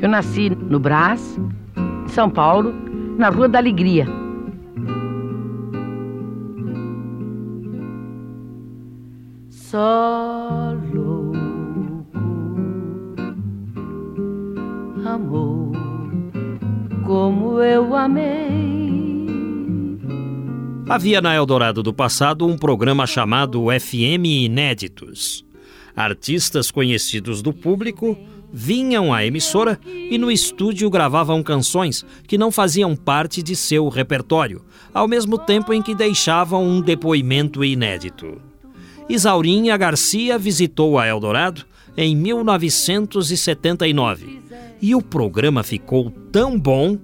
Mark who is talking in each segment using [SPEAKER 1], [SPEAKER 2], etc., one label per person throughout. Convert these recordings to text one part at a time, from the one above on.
[SPEAKER 1] Eu nasci no Brás, São Paulo, na Rua da Alegria. Só
[SPEAKER 2] Havia na Eldorado do passado um programa chamado FM Inéditos. Artistas conhecidos do público vinham à emissora e no estúdio gravavam canções que não faziam parte de seu repertório, ao mesmo tempo em que deixavam um depoimento inédito. Isaurinha Garcia visitou a Eldorado em 1979 e o programa ficou tão bom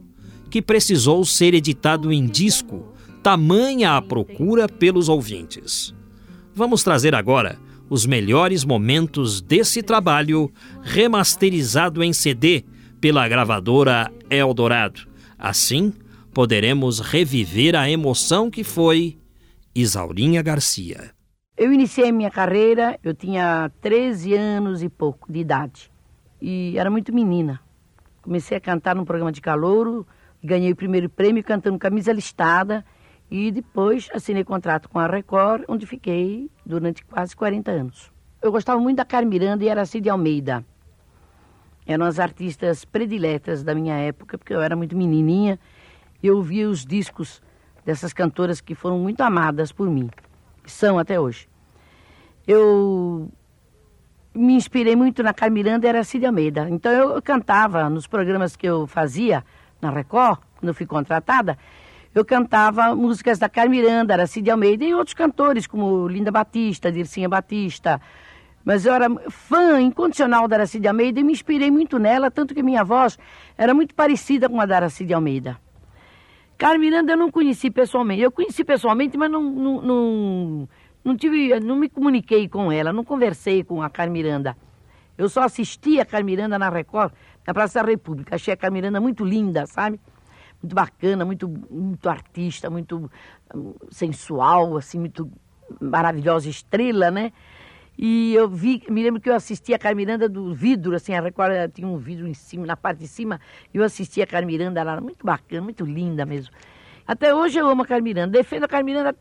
[SPEAKER 2] que precisou ser editado em disco, tamanha a procura pelos ouvintes. Vamos trazer agora os melhores momentos desse trabalho remasterizado em CD pela gravadora Eldorado. Assim, poderemos reviver a emoção que foi Isaurinha Garcia.
[SPEAKER 1] Eu iniciei minha carreira, eu tinha 13 anos e pouco de idade. E era muito menina. Comecei a cantar num programa de calouro, ganhei o primeiro prêmio cantando camisa listada e depois assinei contrato com a Record, onde fiquei durante quase 40 anos. Eu gostava muito da Carmen Miranda e Aracide Almeida. Eram as artistas prediletas da minha época, porque eu era muito menininha e eu ouvia os discos dessas cantoras que foram muito amadas por mim, que são até hoje. Eu me inspirei muito na Carmen Miranda e Aracide Almeida. Então eu cantava nos programas que eu fazia na Record, quando eu fui contratada, eu cantava músicas da Carmen Miranda, Aracide Almeida e outros cantores, como Linda Batista, Dircinha Batista. Mas eu era fã incondicional da Aracide Almeida e me inspirei muito nela, tanto que minha voz era muito parecida com a da Aracide Almeida. Carmen Miranda eu não conheci pessoalmente. Eu conheci pessoalmente, mas não, não, não, não, tive, não me comuniquei com ela, não conversei com a Carmen Miranda. Eu só assisti a Carmen Miranda na Record, na Praça da República. Achei a Carmen Miranda muito linda, sabe? Muito bacana, muito, muito artista, muito hum, sensual, assim, muito maravilhosa estrela, né? E eu vi, me lembro que eu assisti a Carmiranda do vidro, assim, a Record tinha um vidro em cima, na parte de cima, e eu assisti a Carmiranda, ela era muito bacana, muito linda mesmo. Até hoje eu amo a Carmiranda, defendo a Carmiranda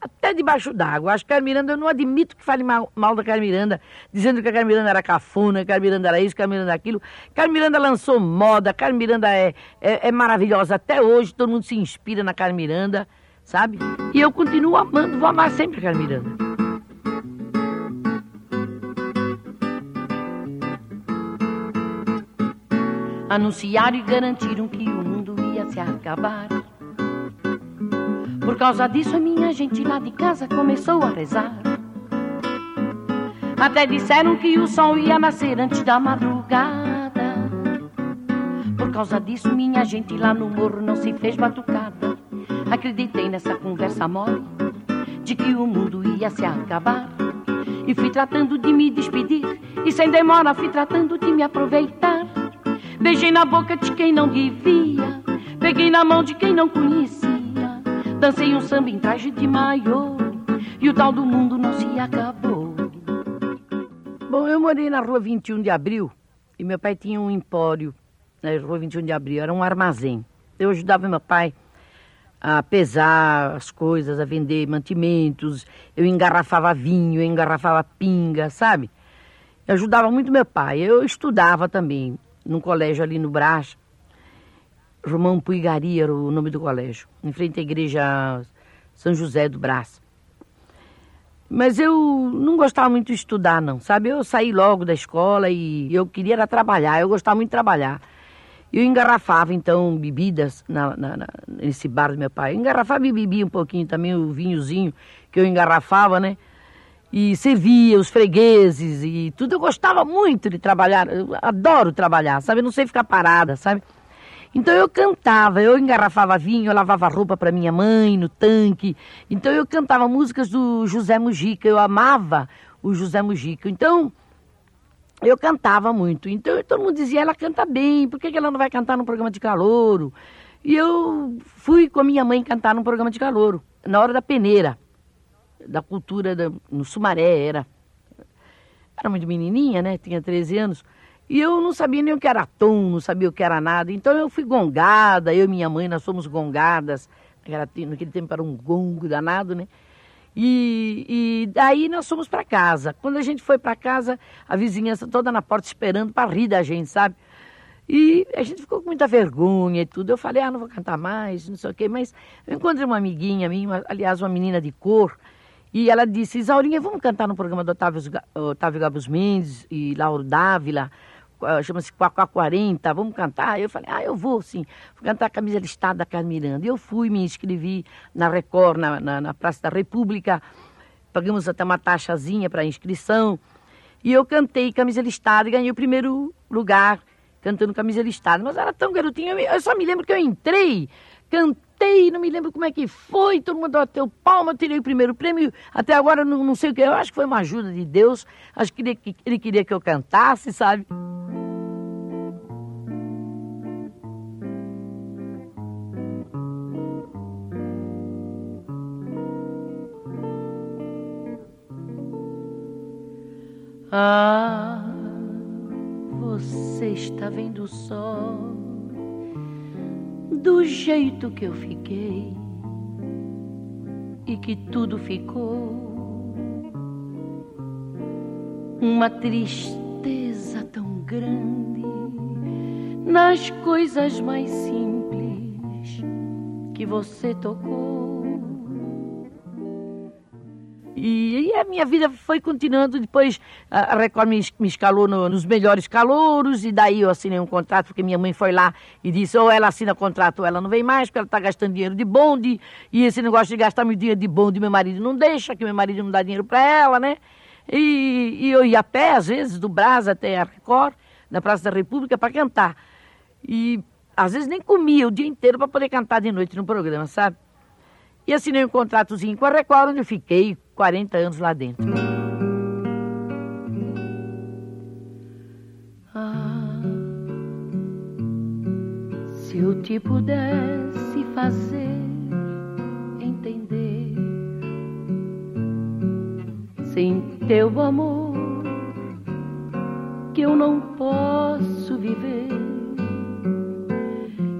[SPEAKER 1] até debaixo d'água. Acho que a Miranda, eu não admito que fale mal, mal da Carmiranda, dizendo que a Carmiranda era cafona, que a Carmiranda era isso, que a Carmiranda era aquilo. Carmiranda lançou moda, Carmiranda é, é, é maravilhosa até hoje, todo mundo se inspira na Carmiranda, sabe? E eu continuo amando, vou amar sempre a Carmiranda. Anunciaram e garantiram que o mundo ia se acabar. Por causa disso, a minha gente lá de casa começou a rezar. Até disseram que o sol ia nascer antes da madrugada. Por causa disso, minha gente lá no morro não se fez batucada. Acreditei nessa conversa mole de que o mundo ia se acabar. E fui tratando de me despedir. E sem demora fui tratando de me aproveitar. Beijei na boca de quem não devia. Peguei na mão de quem não conhecia. Dancei um samba em traje de maiô e o tal do mundo não se acabou. Bom, eu morei na rua 21 de abril e meu pai tinha um empório na rua 21 de abril, era um armazém. Eu ajudava meu pai a pesar as coisas, a vender mantimentos, eu engarrafava vinho, eu engarrafava pinga, sabe? Eu ajudava muito meu pai. Eu estudava também num colégio ali no Brás, Romão Puigari era o nome do colégio, em frente à igreja São José do Brás. Mas eu não gostava muito de estudar, não, sabe? Eu saí logo da escola e eu queria era trabalhar, eu gostava muito de trabalhar. Eu engarrafava, então, bebidas na, na, na, nesse bar do meu pai. Eu engarrafava e bebia um pouquinho também, o vinhozinho que eu engarrafava, né? E servia os fregueses e tudo. Eu gostava muito de trabalhar, eu adoro trabalhar, sabe? Eu não sei ficar parada, sabe? Então eu cantava, eu engarrafava vinho, eu lavava roupa para minha mãe no tanque. Então eu cantava músicas do José Mujica, eu amava o José Mujica. Então eu cantava muito. Então todo mundo dizia, ela canta bem, por que ela não vai cantar num programa de calouro? E eu fui com a minha mãe cantar num programa de calouro, na hora da peneira, da cultura da, no Sumaré era. Era muito menininha, né? Tinha 13 anos. E eu não sabia nem o que era tom, não sabia o que era nada. Então eu fui gongada, eu e minha mãe, nós fomos gongadas. Naquele tempo era um gongo danado, né? E, e daí nós fomos para casa. Quando a gente foi para casa, a vizinhança toda na porta esperando para rir da gente, sabe? E a gente ficou com muita vergonha e tudo. Eu falei, ah, não vou cantar mais, não sei o quê. Mas eu encontrei uma amiguinha minha, aliás, uma menina de cor, e ela disse, Isaurinha, vamos cantar no programa do Otávio, Otávio Gabos Mendes e Lauro Dávila, chama-se Quacá 40, vamos cantar? Eu falei, ah, eu vou sim. Vou cantar a camisa listada da Miranda. Eu fui, me inscrevi na Record, na, na, na Praça da República, pagamos até uma taxazinha para inscrição, e eu cantei camisa listada e ganhei o primeiro lugar cantando camisa listada. Mas era tão garotinha, eu só me lembro que eu entrei, cantei, não me lembro como é que foi, todo mundo bateu palma, eu tirei o primeiro prêmio. Até agora não, não sei o que, eu acho que foi uma ajuda de Deus, acho que ele, ele queria que eu cantasse, sabe? Ah, você está vendo o sol do jeito que eu fiquei e que tudo ficou uma tristeza tão grande nas coisas mais simples que você tocou. E, e, a minha vida foi continuando. Depois a Record me, me escalou no, nos melhores calouros, e daí eu assinei um contrato, porque minha mãe foi lá e disse: ou ela assina contrato ou ela não vem mais, porque ela está gastando dinheiro de bonde. E esse negócio de gastar meu dinheiro de bonde, meu marido não deixa, que meu marido não dá dinheiro para ela, né? E, e, eu ia a pé, às vezes, do Brás até a Record, na Praça da República, para cantar. E às vezes nem comia o dia inteiro para poder cantar de noite no programa, sabe? E assinei um contratozinho com a Record, onde eu fiquei 40 anos lá dentro. Ah, se eu te pudesse fazer entender, sem teu amor, que eu não posso viver,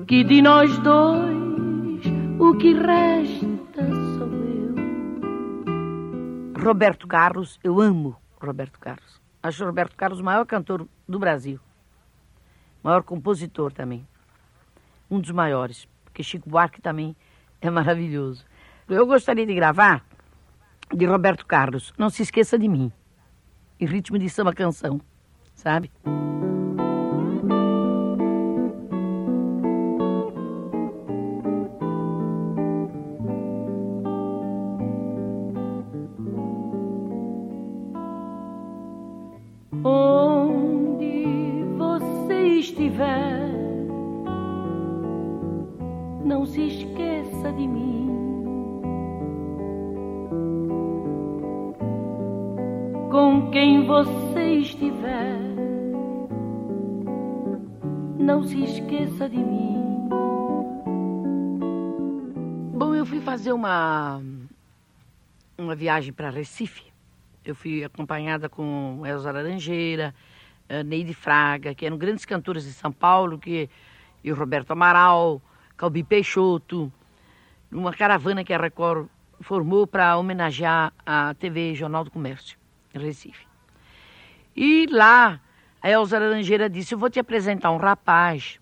[SPEAKER 1] que de nós dois o que resta Roberto Carlos, eu amo Roberto Carlos. Acho Roberto Carlos o maior cantor do Brasil. Maior compositor também. Um dos maiores. Porque Chico Buarque também é maravilhoso. Eu gostaria de gravar de Roberto Carlos. Não se esqueça de mim. Em ritmo de samba canção, sabe? Esqueça de mim. Bom, eu fui fazer uma, uma viagem para Recife. Eu fui acompanhada com Elza Laranjeira, eh, Neide Fraga, que eram grandes cantores de São Paulo, que, e o Roberto Amaral, Calbi Peixoto, uma caravana que a Record formou para homenagear a TV Jornal do Comércio, em Recife. E lá, a Elza Laranjeira disse, eu vou te apresentar um rapaz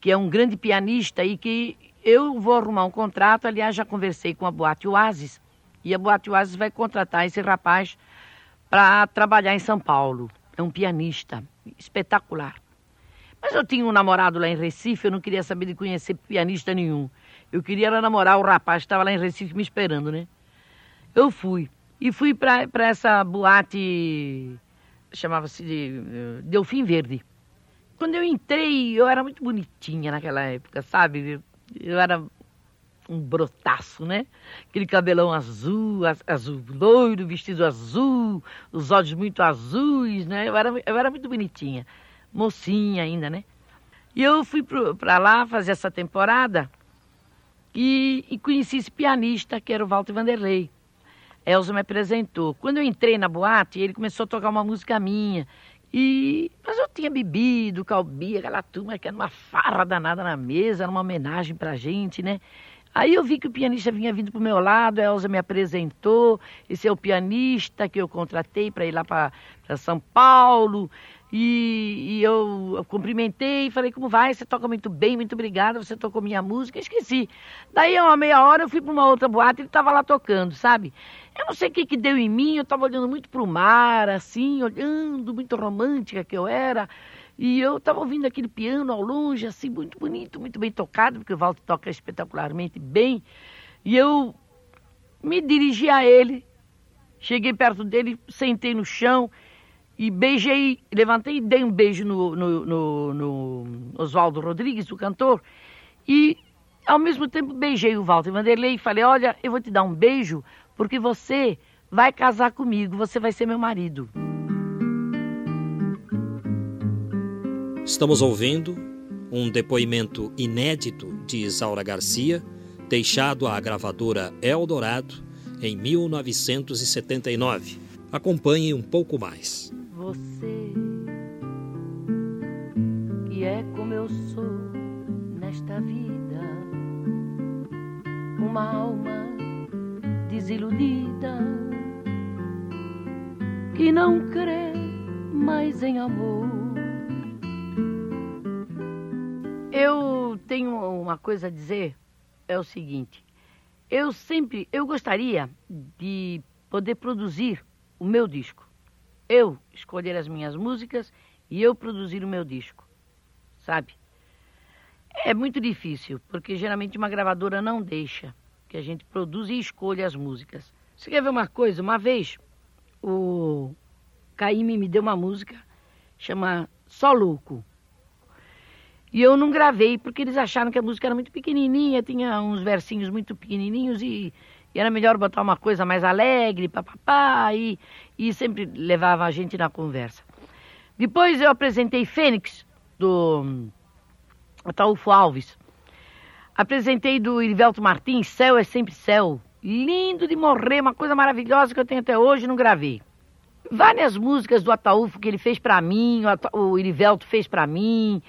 [SPEAKER 1] que é um grande pianista e que eu vou arrumar um contrato. Aliás, já conversei com a Boate Oasis e a Boate Oasis vai contratar esse rapaz para trabalhar em São Paulo. É um pianista espetacular. Mas eu tinha um namorado lá em Recife, eu não queria saber de conhecer pianista nenhum. Eu queria namorar o rapaz que estava lá em Recife me esperando, né? Eu fui. E fui para essa boate, chamava-se de uh, Delfim Verde. Quando eu entrei, eu era muito bonitinha naquela época, sabe? Eu era um brotaço, né? Aquele cabelão azul, azul loiro, vestido azul, os olhos muito azuis, né? Eu era, eu era muito bonitinha, mocinha ainda, né? E eu fui para lá fazer essa temporada e, e, conheci esse pianista, que era o Walter Vanderlei. Elza me apresentou. Quando eu entrei na boate, ele começou a tocar uma música minha. E mas eu tinha bebido, calbia, aquela turma que era uma farra danada na mesa, era uma homenagem pra gente, né? Aí eu vi que o pianista vinha vindo pro meu lado, a Elza me apresentou, esse é o pianista que eu contratei para ir lá para São Paulo. E, e eu, eu, cumprimentei, falei, como vai? Você toca muito bem, muito obrigada, você tocou minha música, esqueci. Daí, uma meia hora, eu fui para uma outra boate e ele estava lá tocando, sabe? Eu não sei o que, que deu em mim, eu estava olhando muito para o mar, assim, olhando, muito romântica que eu era. E eu estava ouvindo aquele piano ao longe, assim, muito bonito, muito bem tocado, porque o Walter toca espetacularmente bem. E eu me dirigi a ele, cheguei perto dele, sentei no chão e beijei, levantei e dei um beijo no, no, no, no Oswaldo Rodrigues, o cantor, e ao mesmo tempo beijei o Walter Vanderlei e falei, olha, eu vou te dar um beijo porque você vai casar comigo, você vai ser meu marido.
[SPEAKER 2] Estamos ouvindo um depoimento inédito de Isaura Garcia, deixado à gravadora Eldorado em 1979. Acompanhe um pouco mais.
[SPEAKER 1] Você, que é como eu sou nesta vida, uma alma desiludida, que não crê mais em amor. Eu tenho uma coisa a dizer, é o seguinte, eu sempre, eu gostaria de poder produzir o meu disco eu escolher as minhas músicas e eu produzir o meu disco, sabe? É muito difícil, porque geralmente uma gravadora não deixa que a gente produza e escolha as músicas. Você quer ver uma coisa? Uma vez o Caíme me deu uma música chama Só Louco. E eu não gravei porque eles acharam que a música era muito pequenininha, tinha uns versinhos muito pequenininhos e e era melhor botar uma coisa mais alegre, papapá, e, e sempre levava a gente na conversa. Depois eu apresentei Fênix, do Ataúfo Alves. Apresentei do Irivelto Martins, Céu é Sempre Céu. Lindo de morrer, uma coisa maravilhosa que eu tenho até hoje não gravei. Várias músicas do Ataúfo que ele fez para mim, o Irivelto fez para mim,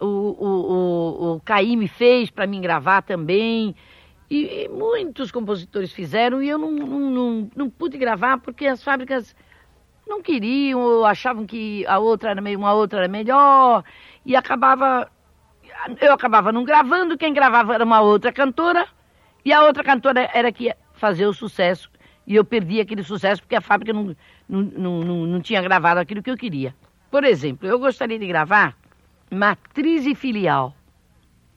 [SPEAKER 1] o, o, o, o Caíme fez para mim gravar também. E, e, muitos compositores fizeram e eu não, não, não, não, pude gravar porque as fábricas não queriam ou achavam que a outra era meio, uma outra era melhor e acabava eu acabava não gravando, quem gravava era uma outra cantora e a outra cantora era que ia fazer o sucesso e eu perdi aquele sucesso porque a fábrica não, não, não, não, não tinha gravado aquilo que eu queria. Por exemplo, eu gostaria de gravar Matriz e Filial,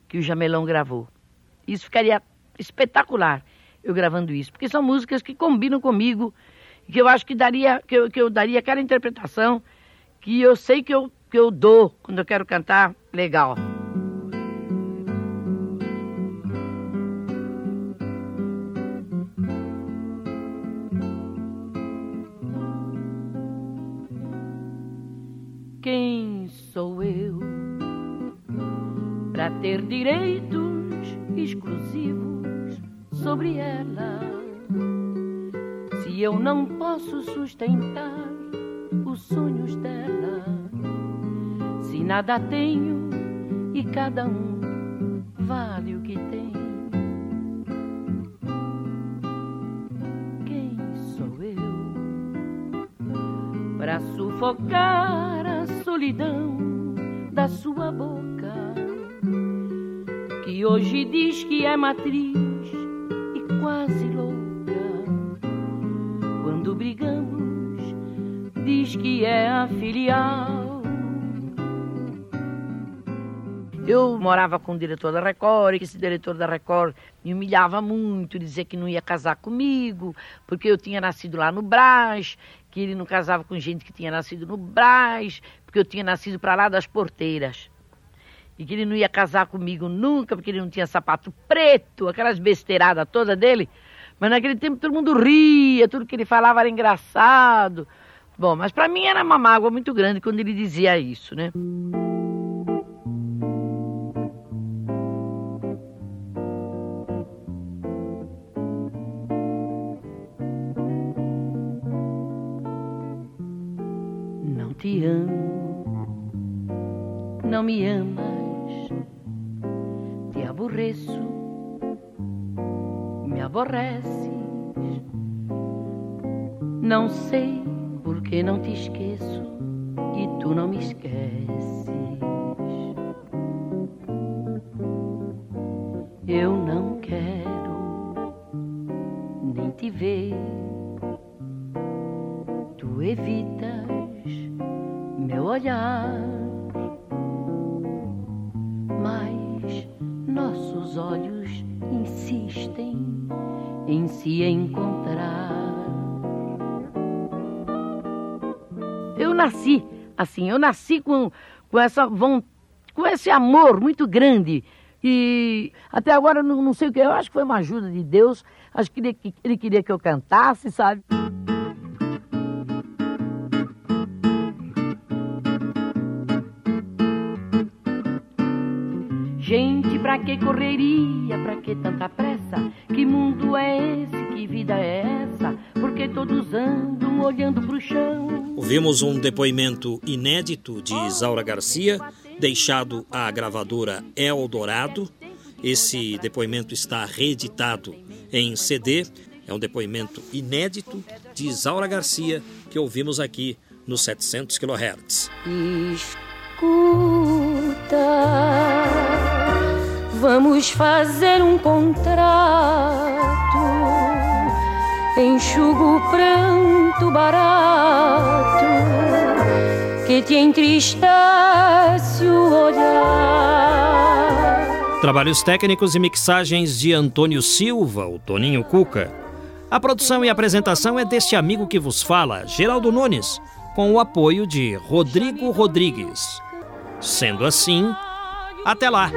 [SPEAKER 1] que o Jamelão gravou. Isso ficaria espetacular eu gravando isso, porque são músicas que combinam comigo, que eu acho que daria, que eu, que eu daria aquela interpretação que eu sei que eu, que eu dou quando eu quero cantar legal. Quem sou eu para ter direitos exclusivos? Sobre ela. Se eu não posso sustentar os sonhos dela, se nada tenho e cada um vale o que tem. Quem sou eu para sufocar a solidão da sua boca? Que hoje diz que é matriz quase louca. Quando brigamos, diz que é a filial. Eu morava com o diretor da Record, e esse diretor da Record me humilhava muito, dizia que não ia casar comigo, porque eu tinha nascido lá no Brás, que ele não casava com gente que tinha nascido no Brás, porque eu tinha nascido para lá das porteiras e que ele não ia casar comigo nunca, porque ele não tinha sapato preto, aquelas besteiradas toda dele. Mas naquele tempo todo mundo ria, tudo que ele falava era engraçado. Bom, mas para mim era uma mágoa muito grande quando ele dizia isso, né? Não te amo, não me ama aborreço, me aborreces. Não sei por que não te esqueço e tu não me esqueces. Eu não quero nem te ver, tu evitas meu olhar, se encontrar. Eu nasci assim, eu nasci com, com essa vontade, com esse amor muito grande. E até agora não, não sei o que, eu acho que foi uma ajuda de Deus. Acho que ele, ele queria que eu cantasse, sabe? Gente, pra que correria, pra que tanta pressa? Que mundo é esse, que vida é essa? Porque todos andam olhando pro chão.
[SPEAKER 2] Ouvimos um depoimento inédito de Isaura Garcia, deixado à gravadora Eldorado. Esse depoimento está reeditado em CD. É um depoimento inédito de Isaura Garcia que ouvimos aqui no 700 kHz.
[SPEAKER 3] Escuta Vamos fazer um contrato. Enxugo o pranto barato que te entristece o olhar.
[SPEAKER 2] Trabalhos técnicos e mixagens de Antônio Silva, o Toninho Cuca. A produção e apresentação é deste amigo que vos fala, Geraldo Nunes, com o apoio de Rodrigo Rodrigues. Sendo assim, até lá!